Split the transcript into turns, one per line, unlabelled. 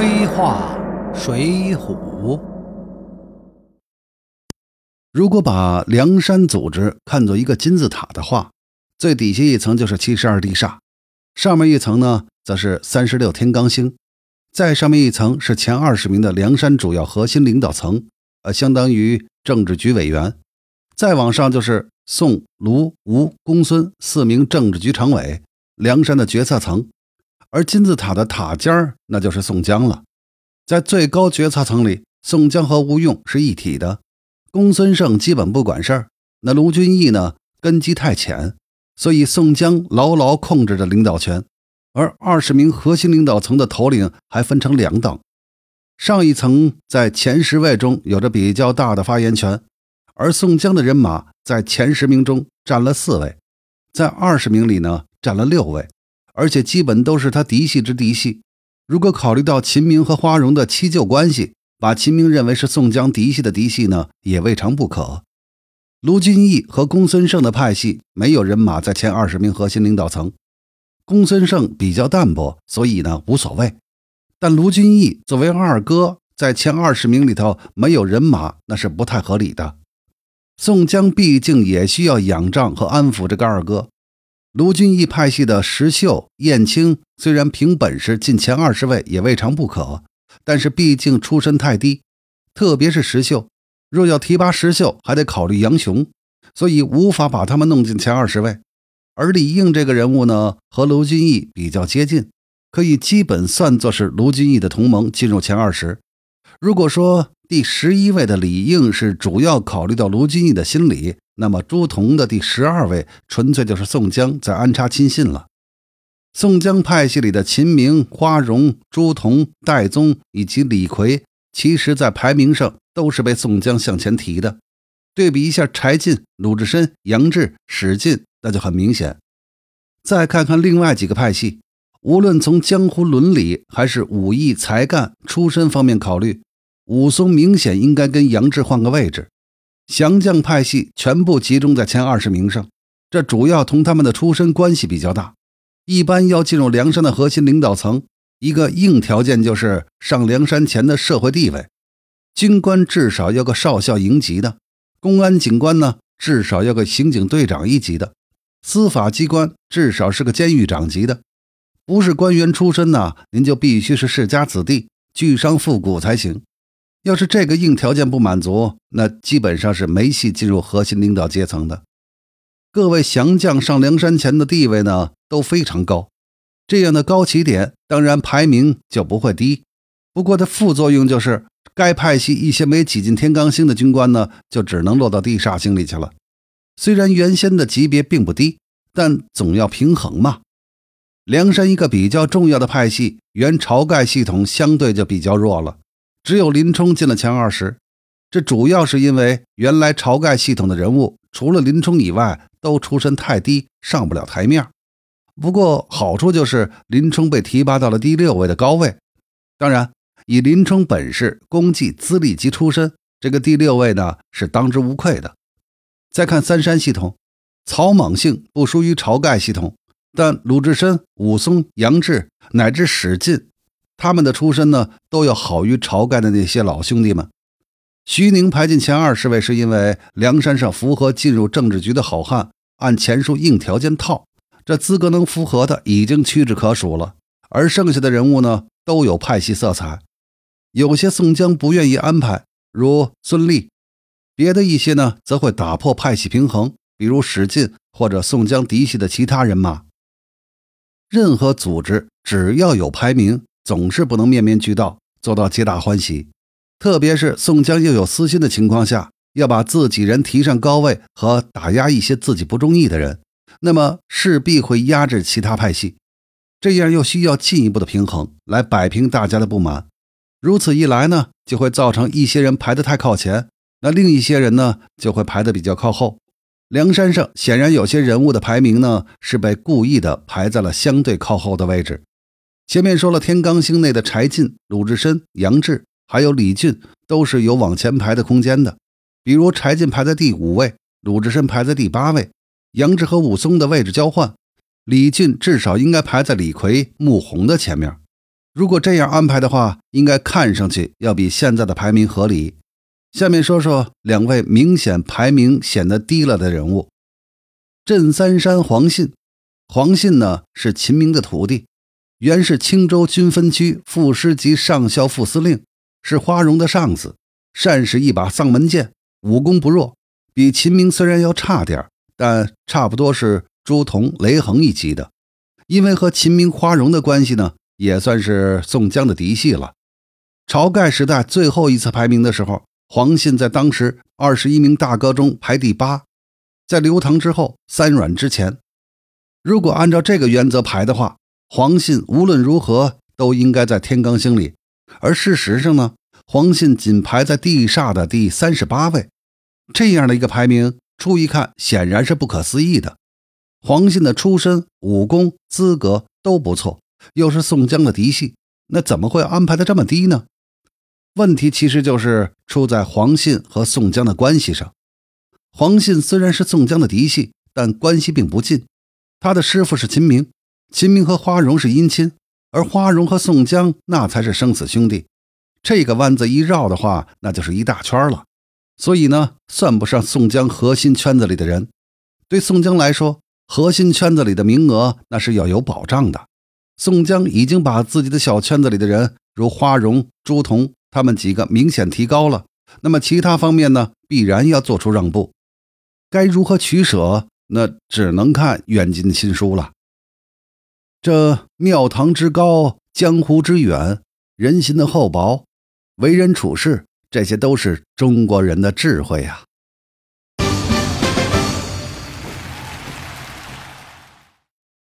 黑话水浒。如果把梁山组织看作一个金字塔的话，最底下一层就是七十二地煞，上面一层呢，则是三十六天罡星，再上面一层是前二十名的梁山主要核心领导层，呃，相当于政治局委员，再往上就是宋、卢、吴、公孙四名政治局常委，梁山的决策层。而金字塔的塔尖儿，那就是宋江了。在最高决策层里，宋江和吴用是一体的。公孙胜基本不管事儿，那卢俊义呢，根基太浅，所以宋江牢牢控制着领导权。而二十名核心领导层的头领还分成两等，上一层在前十位中有着比较大的发言权，而宋江的人马在前十名中占了四位，在二十名里呢占了六位。而且基本都是他嫡系之嫡系。如果考虑到秦明和花荣的七舅关系，把秦明认为是宋江嫡系的嫡系呢，也未尝不可。卢俊义和公孙胜的派系没有人马在前二十名核心领导层，公孙胜比较淡薄，所以呢无所谓。但卢俊义作为二哥，在前二十名里头没有人马，那是不太合理的。宋江毕竟也需要仰仗和安抚这个二哥。卢俊义派系的石秀、燕青虽然凭本事进前二十位也未尝不可，但是毕竟出身太低，特别是石秀，若要提拔石秀，还得考虑杨雄，所以无法把他们弄进前二十位。而李应这个人物呢，和卢俊义比较接近，可以基本算作是卢俊义的同盟，进入前二十。如果说第十一位的李应是主要考虑到卢俊义的心理。那么朱仝的第十二位，纯粹就是宋江在安插亲信了。宋江派系里的秦明、花荣、朱仝、戴宗以及李逵，其实在排名上都是被宋江向前提的。对比一下柴进、鲁智深、杨志、史进，那就很明显。再看看另外几个派系，无论从江湖伦理还是武艺才干、出身方面考虑，武松明显应该跟杨志换个位置。降将派系全部集中在前二十名上，这主要同他们的出身关系比较大。一般要进入梁山的核心领导层，一个硬条件就是上梁山前的社会地位。军官至少要个少校营级的，公安警官呢至少要个刑警队长一级的，司法机关至少是个监狱长级的。不是官员出身呢，您就必须是世家子弟，巨商富贾才行。要是这个硬条件不满足，那基本上是没戏进入核心领导阶层的。各位降将上梁山前的地位呢都非常高，这样的高起点当然排名就不会低。不过的副作用就是，该派系一些没挤进天罡星的军官呢，就只能落到地煞星里去了。虽然原先的级别并不低，但总要平衡嘛。梁山一个比较重要的派系，原晁盖系统相对就比较弱了。只有林冲进了前二十，这主要是因为原来晁盖系统的人物除了林冲以外都出身太低，上不了台面。不过好处就是林冲被提拔到了第六位的高位。当然，以林冲本事、功绩、资历及出身，这个第六位呢是当之无愧的。再看三山系统，曹猛性不输于晁盖系统，但鲁智深、武松、杨志乃至史进。他们的出身呢，都要好于晁盖的那些老兄弟们。徐宁排进前二十位，是因为梁山上符合进入政治局的好汉，按前述硬条件套，这资格能符合的已经屈指可数了。而剩下的人物呢，都有派系色彩，有些宋江不愿意安排，如孙立；别的一些呢，则会打破派系平衡，比如史进或者宋江嫡系的其他人马。任何组织只要有排名。总是不能面面俱到，做到皆大欢喜。特别是宋江又有私心的情况下，要把自己人提上高位和打压一些自己不中意的人，那么势必会压制其他派系。这样又需要进一步的平衡来摆平大家的不满。如此一来呢，就会造成一些人排得太靠前，那另一些人呢就会排得比较靠后。梁山上显然有些人物的排名呢是被故意的排在了相对靠后的位置。前面说了，天罡星内的柴进、鲁智深、杨志，还有李俊，都是有往前排的空间的。比如柴进排在第五位，鲁智深排在第八位，杨志和武松的位置交换，李俊至少应该排在李逵、穆弘的前面。如果这样安排的话，应该看上去要比现在的排名合理。下面说说两位明显排名显得低了的人物：镇三山黄信。黄信呢是秦明的徒弟，原是青州军分区副师级上校副司令，是花荣的上司，善使一把丧门剑，武功不弱。比秦明虽然要差点但差不多是朱仝、雷横一级的。因为和秦明、花荣的关系呢，也算是宋江的嫡系了。晁盖时代最后一次排名的时候，黄信在当时二十一名大哥中排第八，在刘唐之后，三阮之前。如果按照这个原则排的话，黄信无论如何都应该在天罡星里。而事实上呢，黄信仅排在地煞的第三十八位。这样的一个排名，初一看显然是不可思议的。黄信的出身、武功、资格都不错，又是宋江的嫡系，那怎么会安排的这么低呢？问题其实就是出在黄信和宋江的关系上。黄信虽然是宋江的嫡系，但关系并不近。他的师傅是秦明，秦明和花荣是姻亲，而花荣和宋江那才是生死兄弟。这个弯子一绕的话，那就是一大圈了。所以呢，算不上宋江核心圈子里的人。对宋江来说，核心圈子里的名额那是要有保障的。宋江已经把自己的小圈子里的人，如花荣、朱仝他们几个明显提高了。那么其他方面呢，必然要做出让步。该如何取舍？那只能看远近亲疏了。这庙堂之高，江湖之远，人心的厚薄，为人处事，这些都是中国人的智慧啊。